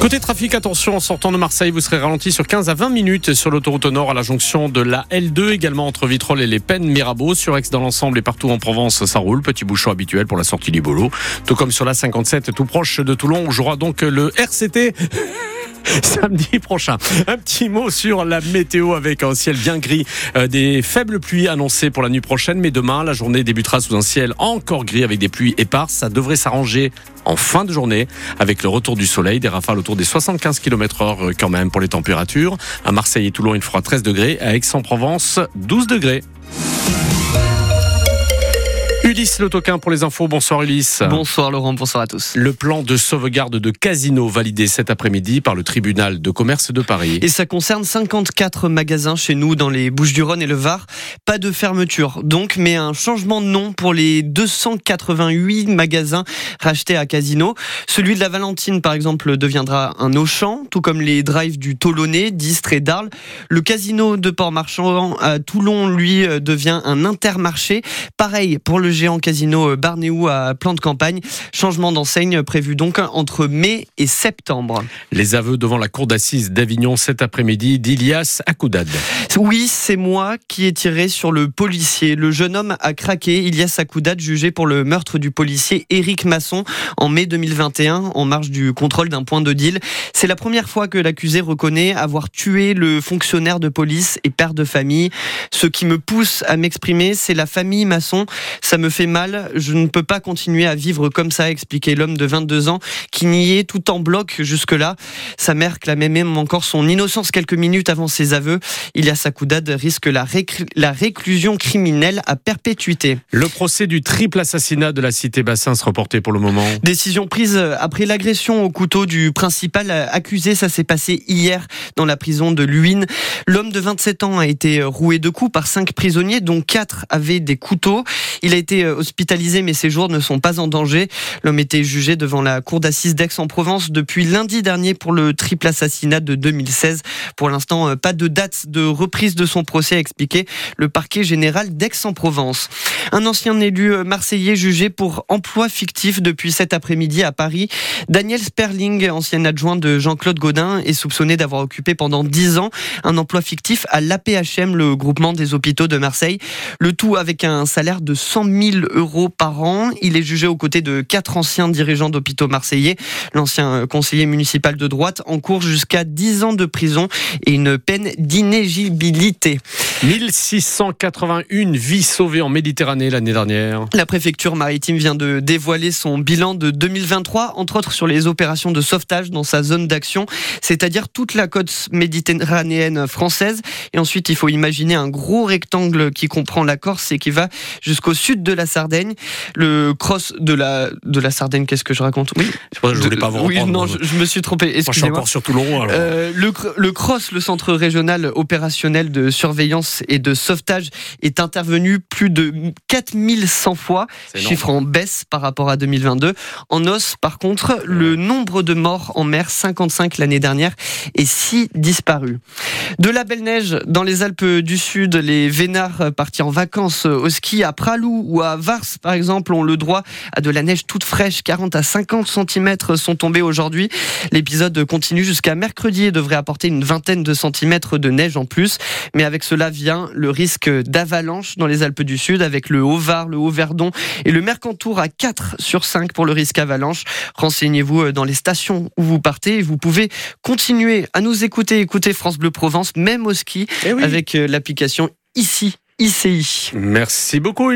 Côté trafic, attention, en sortant de Marseille, vous serez ralenti sur 15 à 20 minutes sur l'autoroute au nord à la jonction de la L2, également entre Vitrolles et les Pennes Mirabeau. Sur Aix dans l'ensemble et partout en Provence, ça roule. Petit bouchon habituel pour la sortie du boulot. Tout comme sur la 57, tout proche de Toulon, où jouera donc le RCT. samedi prochain. Un petit mot sur la météo avec un ciel bien gris, euh, des faibles pluies annoncées pour la nuit prochaine, mais demain la journée débutera sous un ciel encore gris avec des pluies éparses. Ça devrait s'arranger en fin de journée avec le retour du soleil, des rafales autour des 75 km heure euh, quand même pour les températures. À Marseille et Toulon, il fera 13 degrés. À Aix-en-Provence, 12 degrés. Ulysse Le Toquin pour les infos. Bonsoir Ulysse. Bonsoir Laurent, bonsoir à tous. Le plan de sauvegarde de Casino validé cet après-midi par le tribunal de commerce de Paris. Et ça concerne 54 magasins chez nous dans les Bouches-du-Rhône et le Var. Pas de fermeture donc, mais un changement de nom pour les 288 magasins rachetés à Casino. Celui de la Valentine par exemple deviendra un Auchan, tout comme les drives du Tolonais, d'Istres et d'Arles. Le Casino de Port-Marchand à Toulon, lui, devient un intermarché. Pareil pour le géant casino Barnéou à plan de campagne. Changement d'enseigne prévu donc entre mai et septembre. Les aveux devant la cour d'assises d'Avignon cet après-midi d'Ilias Akoudad. Oui, c'est moi qui ai tiré sur le policier. Le jeune homme a craqué. Ilias Akoudad, jugé pour le meurtre du policier Éric Masson en mai 2021 en marge du contrôle d'un point de deal. C'est la première fois que l'accusé reconnaît avoir tué le fonctionnaire de police et père de famille. Ce qui me pousse à m'exprimer, c'est la famille Masson. Ça me fait mal, je ne peux pas continuer à vivre comme ça, expliquait l'homme de 22 ans qui niait tout en bloc jusque-là. Sa mère clamait même encore son innocence quelques minutes avant ses aveux. Ilias Akoudad risque la, la réclusion criminelle à perpétuité. Le procès du triple assassinat de la cité Bassin se reportait pour le moment. Décision prise après l'agression au couteau du principal accusé. Ça s'est passé hier dans la prison de Luynes. L'homme de 27 ans a été roué de coups par cinq prisonniers, dont quatre avaient des couteaux. Il a été euh, hospitalisé, mais ses jours ne sont pas en danger. L'homme était jugé devant la cour d'assises d'Aix-en-Provence depuis lundi dernier pour le triple assassinat de 2016. Pour l'instant, euh, pas de date de reprise de son procès, a expliqué le parquet général d'Aix-en-Provence. Un ancien élu euh, marseillais jugé pour emploi fictif depuis cet après-midi à Paris. Daniel Sperling, ancien adjoint de Jean-Claude Godin, est soupçonné d'avoir occupé pendant 10 ans un emploi fictif à l'APHM, le groupement des hôpitaux de Marseille. Le tout avec un salaire de 100 000 euros par an. Il est jugé aux côtés de quatre anciens dirigeants d'hôpitaux marseillais. L'ancien euh, conseiller municipal de droite en cours jusqu'à 10 ans de prison et une peine d'inégibilité. 1681 vies sauvées en Méditerranée l'année dernière. La préfecture maritime vient de dévoiler son bilan de 2023, entre autres sur les opérations de sauvetage dans sa zone d'action, c'est-à-dire toute la côte méditerranéenne française. Et ensuite, il faut imaginer un gros rectangle qui comprend la Corse et qui va jusqu'au sud de la Sardaigne. Le cross de la, de la Sardaigne, qu'est-ce que je raconte? Oui, je voulais pas vous Oui, non, je, me suis trompé. Moi, je suis encore sur Toulon. Alors. Euh, le, le cross, le centre régional opérationnel de surveillance et de sauvetage, est intervenu plus de 4100 fois, chiffre en baisse par rapport à 2022. En os, par contre, le nombre de morts en mer, 55 l'année dernière, est si disparu. De la belle neige dans les Alpes du Sud, les vénards partis en vacances au ski à Pralou ou à Vars, par exemple, ont le droit à de la neige toute fraîche. 40 à 50 cm sont tombés aujourd'hui. L'épisode continue jusqu'à mercredi et devrait apporter une vingtaine de centimètres de neige en plus. Mais avec cela vient le risque d'avalanche dans les Alpes du Sud avec le Haut-Var, le Haut-Verdon et le Mercantour à 4 sur 5 pour le risque avalanche. Renseignez-vous dans les stations où vous partez. Vous pouvez continuer à nous écouter, écouter France Bleu Provence, même au ski, eh avec euh, l'application ici, ICI. Merci beaucoup.